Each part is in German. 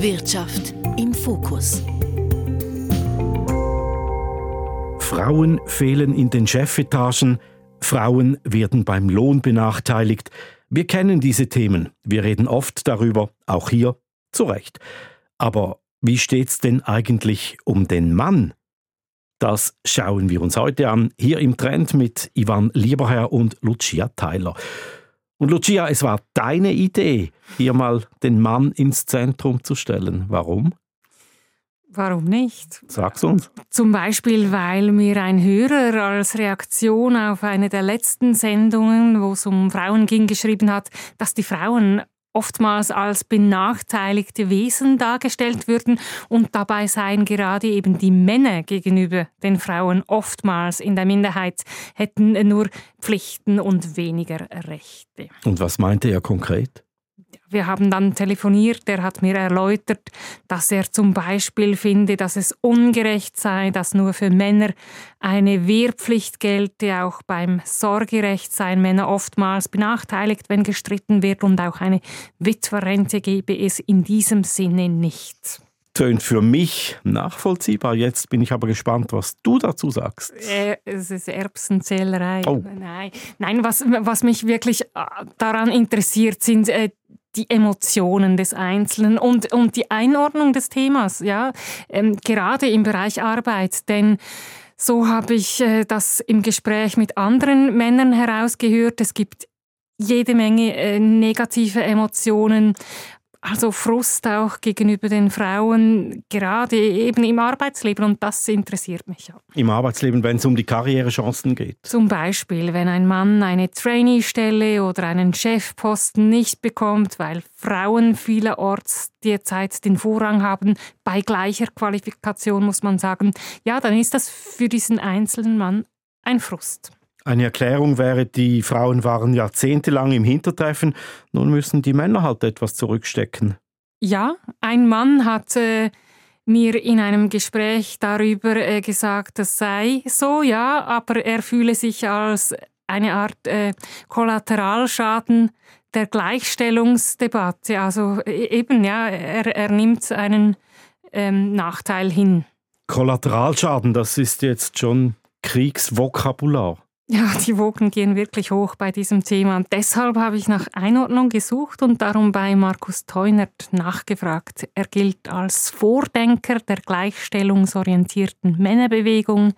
Wirtschaft im Fokus. Frauen fehlen in den Chefetagen, Frauen werden beim Lohn benachteiligt. Wir kennen diese Themen, wir reden oft darüber, auch hier zu Recht. Aber wie steht's denn eigentlich um den Mann? Das schauen wir uns heute an, hier im Trend mit Ivan Lieberherr und Lucia Tyler. Und Lucia, es war deine Idee, hier mal den Mann ins Zentrum zu stellen. Warum? Warum nicht? Sag's uns. Zum Beispiel, weil mir ein Hörer als Reaktion auf eine der letzten Sendungen, wo es um Frauen ging, geschrieben hat, dass die Frauen oftmals als benachteiligte Wesen dargestellt würden und dabei seien gerade eben die Männer gegenüber den Frauen oftmals in der Minderheit, hätten nur Pflichten und weniger Rechte. Und was meinte er konkret? Wir haben dann telefoniert, er hat mir erläutert, dass er zum Beispiel finde, dass es ungerecht sei, dass nur für Männer eine Wehrpflicht gelte, auch beim Sorgerecht seien Männer oftmals benachteiligt, wenn gestritten wird und auch eine Witwerrente gebe es in diesem Sinne nicht tönt für mich nachvollziehbar. Jetzt bin ich aber gespannt, was du dazu sagst. Äh, es ist Erbsenzählerei. Oh. Nein, Nein was, was mich wirklich äh, daran interessiert, sind äh, die Emotionen des Einzelnen und, und die Einordnung des Themas, ja, ähm, gerade im Bereich Arbeit. Denn so habe ich äh, das im Gespräch mit anderen Männern herausgehört. Es gibt jede Menge äh, negative Emotionen, also Frust auch gegenüber den Frauen, gerade eben im Arbeitsleben. Und das interessiert mich auch. Im Arbeitsleben, wenn es um die Karrierechancen geht? Zum Beispiel, wenn ein Mann eine Trainee-Stelle oder einen Chefposten nicht bekommt, weil Frauen vielerorts derzeit den Vorrang haben, bei gleicher Qualifikation muss man sagen, ja, dann ist das für diesen einzelnen Mann ein Frust. Eine Erklärung wäre, die Frauen waren jahrzehntelang im Hintertreffen, nun müssen die Männer halt etwas zurückstecken. Ja, ein Mann hat äh, mir in einem Gespräch darüber äh, gesagt, das sei so, ja, aber er fühle sich als eine Art äh, Kollateralschaden der Gleichstellungsdebatte. Also e, eben, ja, er, er nimmt einen ähm, Nachteil hin. Kollateralschaden, das ist jetzt schon Kriegsvokabular. Ja, die Wogen gehen wirklich hoch bei diesem Thema. Und deshalb habe ich nach Einordnung gesucht und darum bei Markus Teunert nachgefragt. Er gilt als Vordenker der gleichstellungsorientierten Männerbewegung.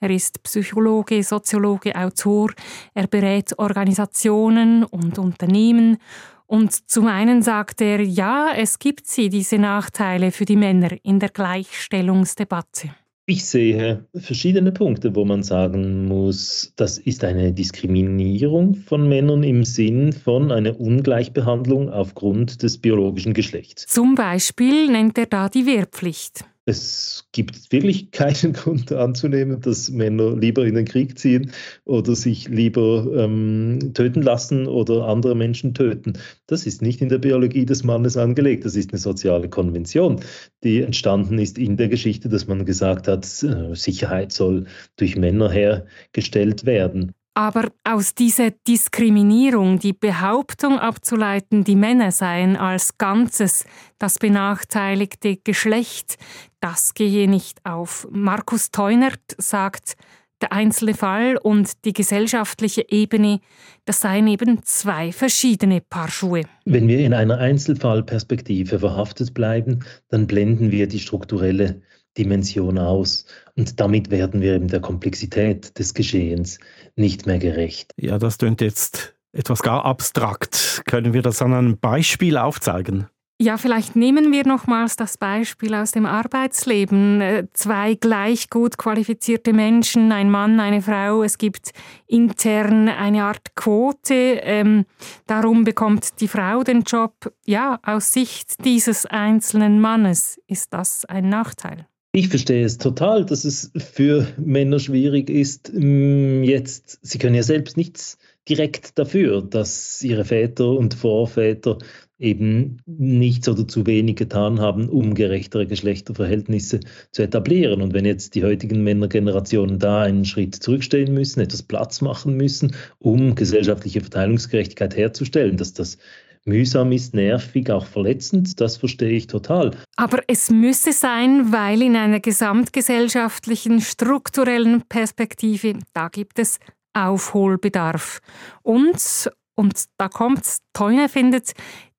Er ist Psychologe, Soziologe, Autor. Er berät Organisationen und Unternehmen. Und zum einen sagt er, ja, es gibt sie, diese Nachteile für die Männer in der Gleichstellungsdebatte. Ich sehe verschiedene Punkte, wo man sagen muss, das ist eine Diskriminierung von Männern im Sinn von einer Ungleichbehandlung aufgrund des biologischen Geschlechts. Zum Beispiel nennt er da die Wehrpflicht. Es gibt wirklich keinen Grund anzunehmen, dass Männer lieber in den Krieg ziehen oder sich lieber ähm, töten lassen oder andere Menschen töten. Das ist nicht in der Biologie des Mannes angelegt. Das ist eine soziale Konvention, die entstanden ist in der Geschichte, dass man gesagt hat, äh, Sicherheit soll durch Männer hergestellt werden. Aber aus dieser Diskriminierung die Behauptung abzuleiten, die Männer seien als Ganzes das benachteiligte Geschlecht, das gehe nicht auf. Markus Teunert sagt, der einzelne Fall und die gesellschaftliche Ebene, das seien eben zwei verschiedene Paar Schuhe. Wenn wir in einer Einzelfallperspektive verhaftet bleiben, dann blenden wir die strukturelle Dimension aus. Und damit werden wir eben der Komplexität des Geschehens nicht mehr gerecht. Ja, das klingt jetzt etwas gar abstrakt. Können wir das an einem Beispiel aufzeigen? Ja, vielleicht nehmen wir nochmals das Beispiel aus dem Arbeitsleben. Äh, zwei gleich gut qualifizierte Menschen, ein Mann, eine Frau. Es gibt intern eine Art Quote. Ähm, darum bekommt die Frau den Job. Ja, aus Sicht dieses einzelnen Mannes ist das ein Nachteil. Ich verstehe es total, dass es für Männer schwierig ist, mm, jetzt, sie können ja selbst nichts direkt dafür, dass ihre Väter und Vorväter eben nichts oder zu wenig getan haben, um gerechtere Geschlechterverhältnisse zu etablieren. Und wenn jetzt die heutigen Männergenerationen da einen Schritt zurückstehen müssen, etwas Platz machen müssen, um gesellschaftliche Verteilungsgerechtigkeit herzustellen, dass das mühsam ist, nervig, auch verletzend, das verstehe ich total. Aber es müsse sein, weil in einer gesamtgesellschaftlichen, strukturellen Perspektive, da gibt es Aufholbedarf. Und, und da kommt's, Teune findet,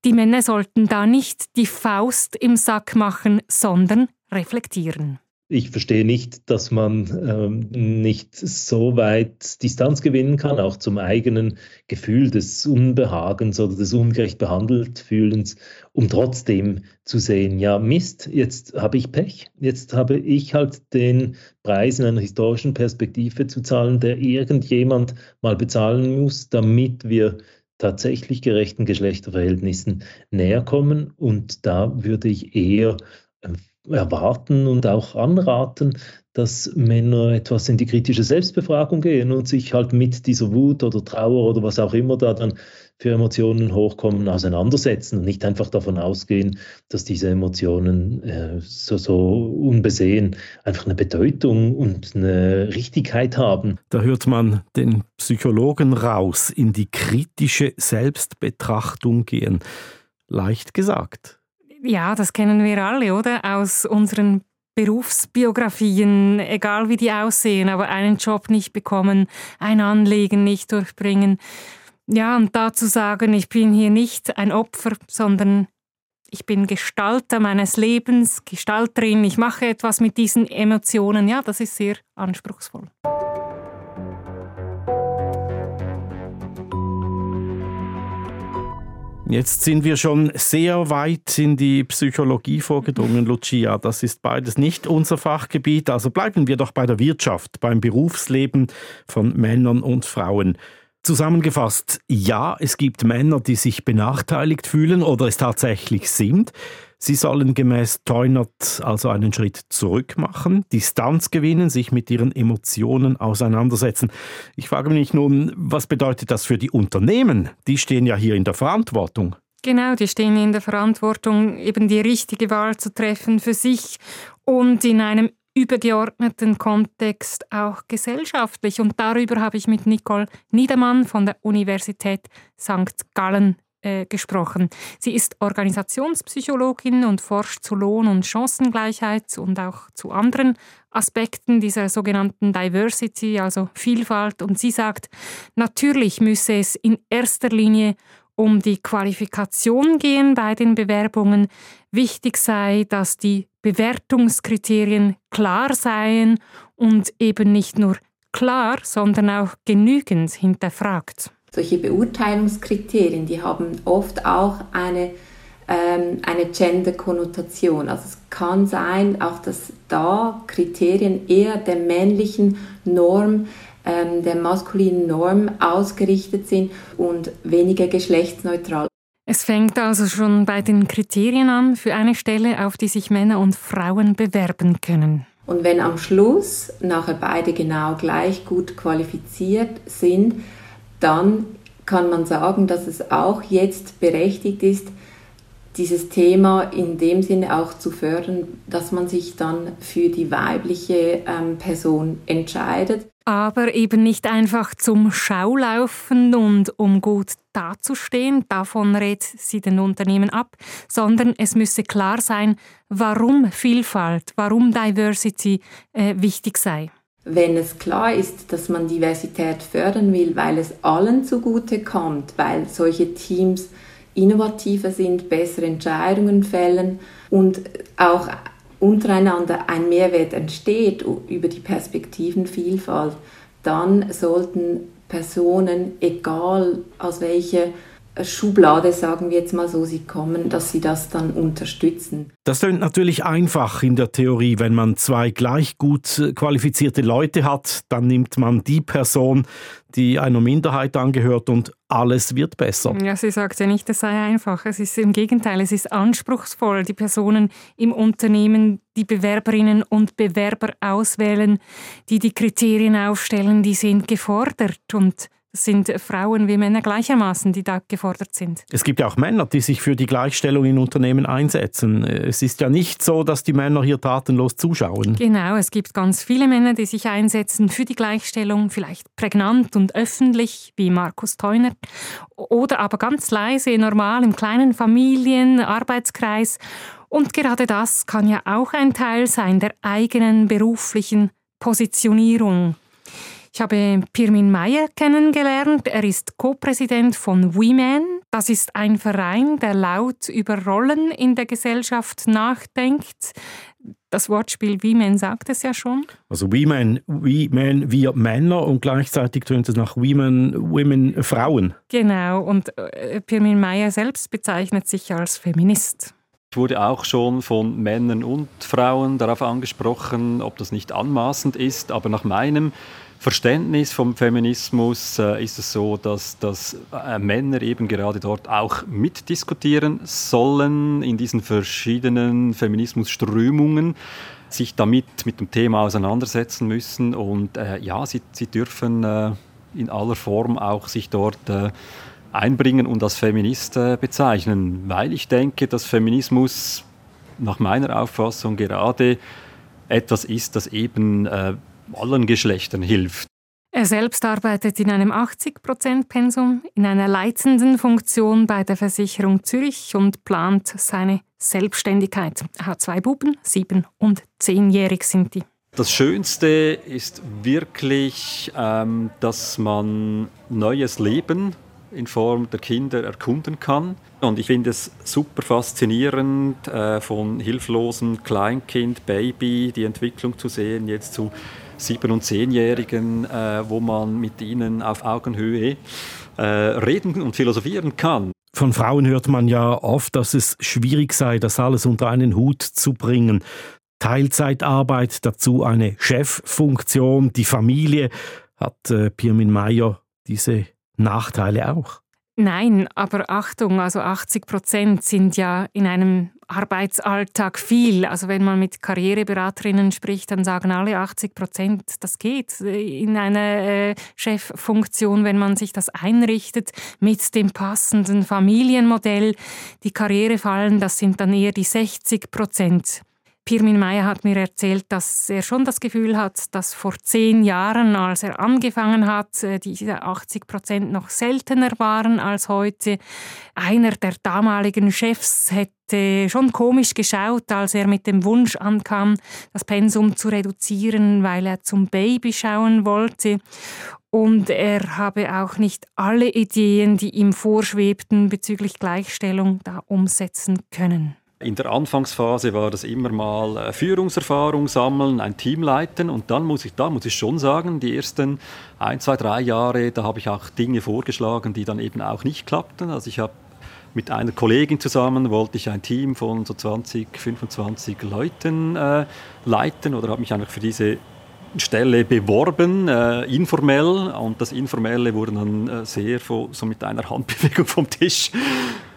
die Männer sollten da nicht die Faust im Sack machen, sondern reflektieren ich verstehe nicht, dass man ähm, nicht so weit Distanz gewinnen kann, auch zum eigenen Gefühl des Unbehagens oder des ungerecht behandelt Fühlens, um trotzdem zu sehen, ja Mist, jetzt habe ich Pech, jetzt habe ich halt den Preis in einer historischen Perspektive zu zahlen, der irgendjemand mal bezahlen muss, damit wir tatsächlich gerechten Geschlechterverhältnissen näher kommen. Und da würde ich eher erwarten und auch anraten, dass Männer etwas in die kritische Selbstbefragung gehen und sich halt mit dieser Wut oder Trauer oder was auch immer da dann für Emotionen hochkommen, auseinandersetzen und nicht einfach davon ausgehen, dass diese Emotionen äh, so, so unbesehen einfach eine Bedeutung und eine Richtigkeit haben. Da hört man den Psychologen raus, in die kritische Selbstbetrachtung gehen. Leicht gesagt. Ja, das kennen wir alle, oder? Aus unseren Berufsbiografien, egal wie die aussehen, aber einen Job nicht bekommen, ein Anliegen nicht durchbringen. Ja, und dazu sagen, ich bin hier nicht ein Opfer, sondern ich bin Gestalter meines Lebens, Gestalterin, ich mache etwas mit diesen Emotionen. Ja, das ist sehr anspruchsvoll. Jetzt sind wir schon sehr weit in die Psychologie vorgedrungen, Lucia. Das ist beides nicht unser Fachgebiet. Also bleiben wir doch bei der Wirtschaft, beim Berufsleben von Männern und Frauen. Zusammengefasst, ja, es gibt Männer, die sich benachteiligt fühlen oder es tatsächlich sind. Sie sollen gemäß Teunert also einen Schritt zurück machen, Distanz gewinnen, sich mit ihren Emotionen auseinandersetzen. Ich frage mich nun, was bedeutet das für die Unternehmen? Die stehen ja hier in der Verantwortung. Genau, die stehen in der Verantwortung, eben die richtige Wahl zu treffen für sich und in einem übergeordneten Kontext auch gesellschaftlich. Und darüber habe ich mit Nicole Niedermann von der Universität St. Gallen äh, gesprochen. Sie ist Organisationspsychologin und forscht zu Lohn- und Chancengleichheit und auch zu anderen Aspekten dieser sogenannten Diversity, also Vielfalt. Und sie sagt, natürlich müsse es in erster Linie um die Qualifikation gehen bei den Bewerbungen. Wichtig sei, dass die Bewertungskriterien klar seien und eben nicht nur klar, sondern auch genügend hinterfragt solche Beurteilungskriterien, die haben oft auch eine, ähm, eine Gender-Konnotation. Also es kann sein, auch dass da Kriterien eher der männlichen Norm, ähm, der maskulinen Norm ausgerichtet sind und weniger geschlechtsneutral. Es fängt also schon bei den Kriterien an für eine Stelle, auf die sich Männer und Frauen bewerben können. Und wenn am Schluss nachher beide genau gleich gut qualifiziert sind, dann kann man sagen, dass es auch jetzt berechtigt ist, dieses Thema in dem Sinne auch zu fördern, dass man sich dann für die weibliche ähm, Person entscheidet. Aber eben nicht einfach zum Schaulaufen und um gut dazustehen, davon rät sie den Unternehmen ab, sondern es müsse klar sein, warum Vielfalt, warum Diversity äh, wichtig sei wenn es klar ist, dass man Diversität fördern will, weil es allen zugute kommt, weil solche Teams innovativer sind, bessere Entscheidungen fällen und auch untereinander ein Mehrwert entsteht über die Perspektivenvielfalt, dann sollten Personen, egal aus welcher Schublade, sagen wir jetzt mal so, sie kommen, dass sie das dann unterstützen. Das klingt natürlich einfach in der Theorie. Wenn man zwei gleich gut äh, qualifizierte Leute hat, dann nimmt man die Person, die einer Minderheit angehört und alles wird besser. Ja, sie sagt ja nicht, es sei einfach. Es ist im Gegenteil, es ist anspruchsvoll. Die Personen im Unternehmen, die Bewerberinnen und Bewerber auswählen, die die Kriterien aufstellen, die sind gefordert und Es sind Frauen wie Männer gleichermaßen, die da gefordert sind. Es gibt ja auch Männer, die sich für die Gleichstellung in Unternehmen einsetzen. Es ist ja nicht so, dass die Männer hier tatenlos zuschauen. Genau, es gibt ganz viele Männer, die sich einsetzen für die Gleichstellung, vielleicht prägnant und öffentlich, wie Markus Theuner, oder aber ganz leise, normal im kleinen Familien-, Arbeitskreis. Und gerade das kann ja auch ein Teil sein der eigenen beruflichen Positionierung. Ich habe Pirmin Meyer kennengelernt. Er ist Co-Präsident von WeMan. Das ist ein Verein, der laut über Rollen in der Gesellschaft nachdenkt. Das Wortspiel WeMan sagt es ja schon. Also WeMan, WeMan, wir Männer und gleichzeitig tönt es nach WeMan, Women, Frauen. Genau, und äh, Pirmin Meyer selbst bezeichnet sich als Feminist. Ich wurde auch schon von Männern und Frauen darauf angesprochen, ob das nicht anmaßend ist, aber nach meinem Verständnis vom Feminismus äh, ist es so, dass, dass äh, Männer eben gerade dort auch mitdiskutieren sollen in diesen verschiedenen Feminismusströmungen sich damit mit dem Thema auseinandersetzen müssen. Und äh, ja, sie, sie dürfen äh, in aller Form auch sich dort äh, einbringen und als Feminist äh, bezeichnen, weil ich denke, dass Feminismus nach meiner Auffassung gerade etwas ist, das eben allen Geschlechtern hilft. Er selbst arbeitet in einem 80%-Pensum in einer leitenden Funktion bei der Versicherung Zürich und plant seine Selbstständigkeit. Er hat zwei Buben, sieben und zehnjährig sind die. Das Schönste ist wirklich, ähm, dass man neues Leben in Form der Kinder erkunden kann. Und ich finde es super faszinierend, äh, von hilflosem Kleinkind, Baby, die Entwicklung zu sehen, jetzt zu sieben- und zehnjährigen, äh, wo man mit ihnen auf Augenhöhe äh, reden und philosophieren kann. Von Frauen hört man ja oft, dass es schwierig sei, das alles unter einen Hut zu bringen. Teilzeitarbeit, dazu eine Cheffunktion, die Familie. Hat äh, Pirmin Meyer diese Nachteile auch? Nein, aber Achtung, also 80 Prozent sind ja in einem Arbeitsalltag viel. Also wenn man mit Karriereberaterinnen spricht, dann sagen alle 80 Prozent, das geht in einer äh, Cheffunktion, wenn man sich das einrichtet mit dem passenden Familienmodell. Die Karrierefallen, das sind dann eher die 60 Prozent. Pirmin Meyer hat mir erzählt, dass er schon das Gefühl hat, dass vor zehn Jahren, als er angefangen hat, äh, diese 80 Prozent noch seltener waren als heute. Einer der damaligen Chefs hätte schon komisch geschaut, als er mit dem Wunsch ankam, das Pensum zu reduzieren, weil er zum Baby schauen wollte. Und er habe auch nicht alle Ideen, die ihm vorschwebten bezüglich Gleichstellung, da umsetzen können. In der Anfangsphase war das immer mal äh, Führungserfahrung sammeln, ein Team leiten und dann muss ich, da muss ich schon sagen, die ersten ein, zwei, drei Jahre, da habe ich auch Dinge vorgeschlagen, die dann eben auch nicht klappten. Also ich habe mit einer Kollegin zusammen wollte ich ein Team von so 20, 25 Leuten äh, leiten oder habe mich einfach für diese Stelle beworben, äh, informell. Und das Informelle wurde dann äh, sehr so mit einer Handbewegung vom Tisch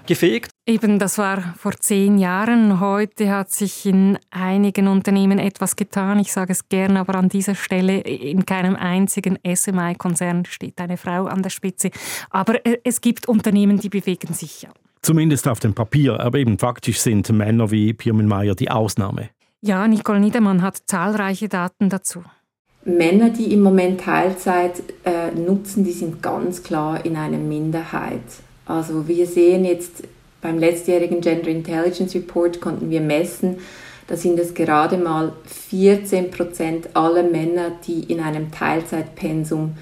gefegt. Eben, das war vor zehn Jahren. Heute hat sich in einigen Unternehmen etwas getan. Ich sage es gern, aber an dieser Stelle in keinem einzigen SMI-Konzern steht eine Frau an der Spitze. Aber äh, es gibt Unternehmen, die bewegen sich ja. Zumindest auf dem Papier, aber eben faktisch sind Männer wie Pirmin Meyer die Ausnahme. Ja, Nicole Niedermann hat zahlreiche Daten dazu. Männer, die im Moment Teilzeit äh, nutzen, die sind ganz klar in einer Minderheit. Also wir sehen jetzt beim letztjährigen Gender Intelligence Report konnten wir messen, da sind es gerade mal 14 Prozent aller Männer, die in einem Teilzeitpensum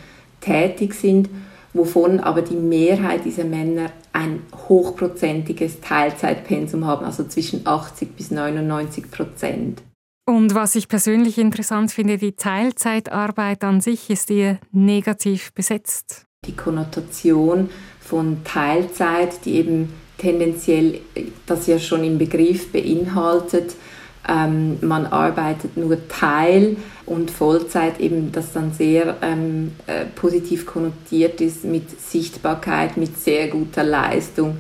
tätig sind, wovon aber die Mehrheit dieser Männer ein hochprozentiges Teilzeitpensum haben, also zwischen 80 bis 99 Prozent. Und was ich persönlich interessant finde, die Teilzeitarbeit an sich ist eher negativ besetzt. Die Konnotation von Teilzeit, die eben tendenziell das ja schon im Begriff beinhaltet, ähm, man arbeitet nur Teil und Vollzeit eben, das dann sehr ähm, äh, positiv konnotiert ist mit Sichtbarkeit, mit sehr guter Leistung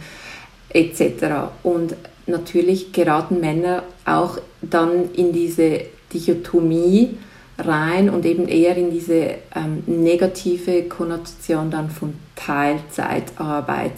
etc. Und natürlich geraten Männer auch dann in diese Dichotomie, rein und eben eher in diese ähm, negative Konnotation dann von Teilzeitarbeit.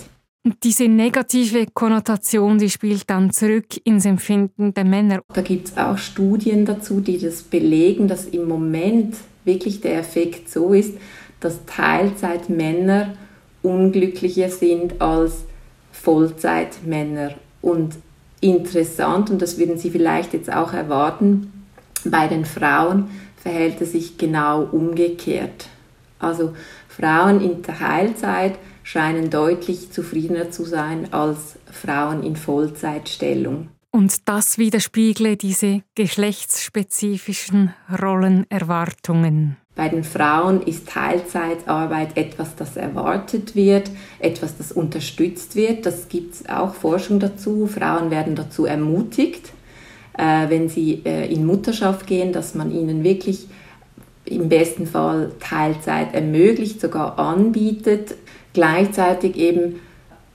Diese negative Konnotation, die spielt dann zurück ins Empfinden der Männer. Da gibt es auch Studien dazu, die das belegen, dass im Moment wirklich der Effekt so ist, dass Teilzeitmänner unglücklicher sind als Vollzeitmänner. Und interessant, und das würden Sie vielleicht jetzt auch erwarten, bei den Frauen verhält es sich genau umgekehrt. Also Frauen in der Heilzeit scheinen deutlich zufriedener zu sein als Frauen in Vollzeitstellung. Und das widerspiegle diese geschlechtsspezifischen Rollenerwartungen. Bei den Frauen ist Teilzeitarbeit etwas, das erwartet wird, etwas, das unterstützt wird. Das gibt es auch Forschung dazu. Frauen werden dazu ermutigt, äh, wenn sie äh, in Mutterschaft gehen, dass man ihnen wirklich im besten Fall Teilzeit ermöglicht, sogar anbietet. Gleichzeitig eben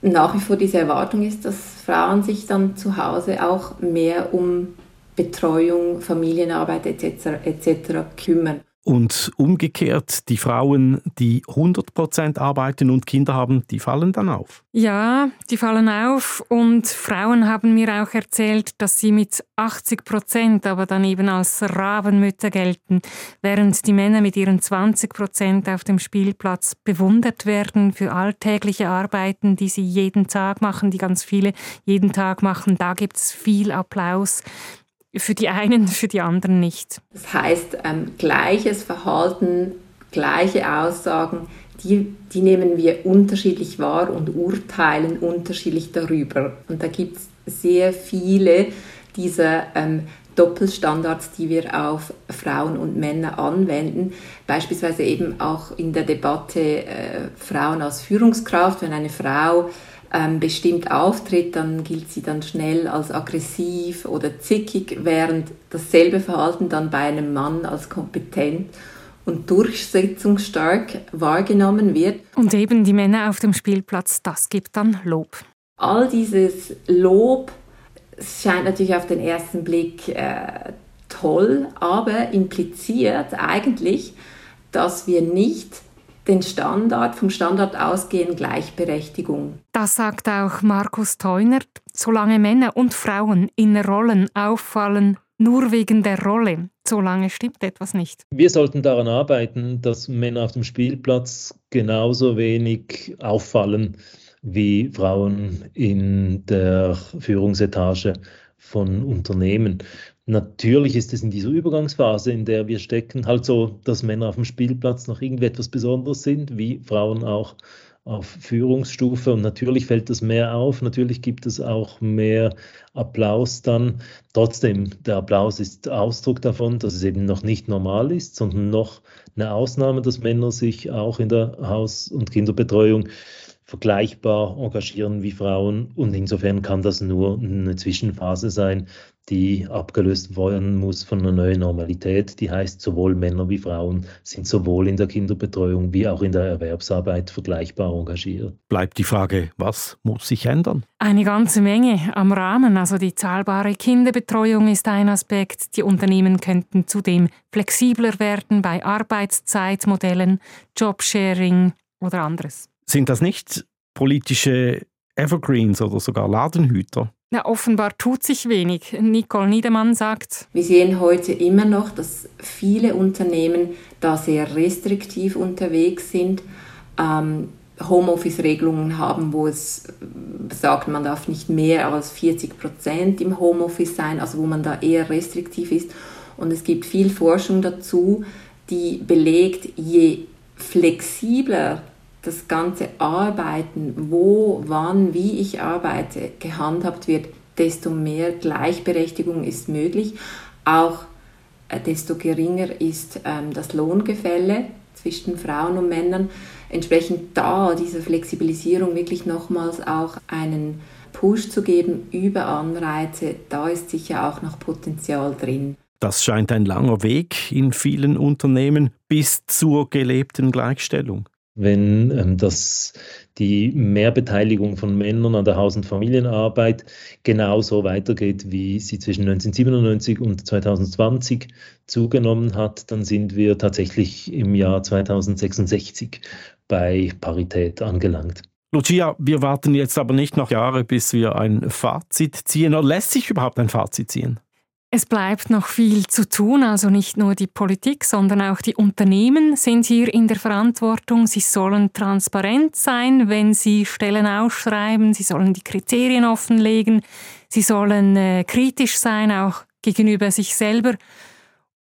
nach wie vor diese Erwartung ist, dass Frauen sich dann zu Hause auch mehr um Betreuung, Familienarbeit etc. etc. kümmern. Und umgekehrt, die Frauen, die 100% arbeiten und Kinder haben, die fallen dann auf. Ja, die fallen auf. Und Frauen haben mir auch erzählt, dass sie mit 80% aber dann eben als Rabenmütter gelten, während die Männer mit ihren 20% auf dem Spielplatz bewundert werden für alltägliche Arbeiten, die sie jeden Tag machen, die ganz viele jeden Tag machen. Da gibt es viel Applaus für die einen, für die anderen nicht. Das heißt, ähm, gleiches Verhalten, gleiche Aussagen, die, die nehmen wir unterschiedlich wahr und urteilen unterschiedlich darüber. Und da gibt es sehr viele dieser ähm, Doppelstandards, die wir auf Frauen und Männer anwenden. Beispielsweise eben auch in der Debatte äh, Frauen als Führungskraft, wenn eine Frau ähm, bestimmt auftritt, dann gilt sie dann schnell als aggressiv oder zickig, während dasselbe Verhalten dann bei einem Mann als kompetent und durchsetzungsstark wahrgenommen wird. Und eben die Männer auf dem Spielplatz, das gibt dann Lob. All dieses Lob scheint natürlich auf den ersten Blick äh, toll, aber impliziert eigentlich, dass wir nicht den Standard, vom Standard ausgehen Gleichberechtigung. Das sagt auch Markus Teunert. Solange Männer und Frauen in Rollen auffallen, nur wegen der Rolle, solange stimmt etwas nicht. Wir sollten daran arbeiten, dass Männer auf dem Spielplatz genauso wenig auffallen wie Frauen in der Führungsetage von Unternehmen. Natürlich ist es in dieser Übergangsphase, in der wir stecken, halt so, dass Männer auf dem Spielplatz noch irgendwie etwas Besonderes sind, wie Frauen auch auf Führungsstufe. Und natürlich fällt das mehr auf, natürlich gibt es auch mehr Applaus dann. Trotzdem, der Applaus ist Ausdruck davon, dass es eben noch nicht normal ist, sondern noch eine Ausnahme, dass Männer sich auch in der Haus- und Kinderbetreuung vergleichbar engagieren wie Frauen. Und insofern kann das nur eine Zwischenphase sein, die abgelöst werden muss von einer neuen Normalität. Die heißt, sowohl Männer wie Frauen sind sowohl in der Kinderbetreuung wie auch in der Erwerbsarbeit vergleichbar engagiert. Bleibt die Frage, was muss sich ändern? Eine ganze Menge am Rahmen. Also die zahlbare Kinderbetreuung ist ein Aspekt. Die Unternehmen könnten zudem flexibler werden bei Arbeitszeitmodellen, Jobsharing oder anderes. Sind das nicht politische Evergreens oder sogar Ladenhüter? Ja, offenbar tut sich wenig. Nicole Niedemann sagt. Wir sehen heute immer noch, dass viele Unternehmen da sehr restriktiv unterwegs sind. Ähm, Homeoffice-Regelungen haben, wo es sagt, man darf nicht mehr als 40 Prozent im Homeoffice sein, also wo man da eher restriktiv ist. Und es gibt viel Forschung dazu, die belegt, je flexibler das ganze Arbeiten, wo, wann, wie ich arbeite, gehandhabt wird, desto mehr Gleichberechtigung ist möglich. Auch äh, desto geringer ist ähm, das Lohngefälle zwischen Frauen und Männern. Entsprechend da dieser Flexibilisierung wirklich nochmals auch einen Push zu geben über Anreize, da ist sicher auch noch Potenzial drin. Das scheint ein langer Weg in vielen Unternehmen bis zur gelebten Gleichstellung. Wenn ähm, das die Mehrbeteiligung von Männern an der Haus- und Familienarbeit genauso weitergeht, wie sie zwischen 1997 und 2020 zugenommen hat, dann sind wir tatsächlich im Jahr 2066 bei Parität angelangt. Lucia, wir warten jetzt aber nicht noch Jahre, bis wir ein Fazit ziehen. Oder lässt sich überhaupt ein Fazit ziehen? Es bleibt noch viel zu tun, also nicht nur die Politik, sondern auch die Unternehmen sind hier in der Verantwortung. Sie sollen transparent sein, wenn sie Stellen ausschreiben, sie sollen die Kriterien offenlegen, sie sollen äh, kritisch sein, auch gegenüber sich selber.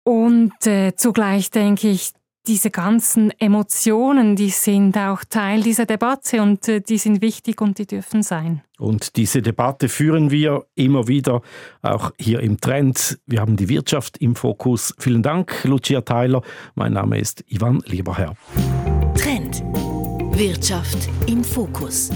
Und äh, zugleich denke ich, diese ganzen Emotionen, die sind auch Teil dieser Debatte und äh, die sind wichtig und die dürfen sein. Und diese Debatte führen wir immer wieder, auch hier im Trend. Wir haben die Wirtschaft im Fokus. Vielen Dank, Lucia Theiler. Mein Name ist Ivan Lieberherr. Trend. Wirtschaft im Fokus.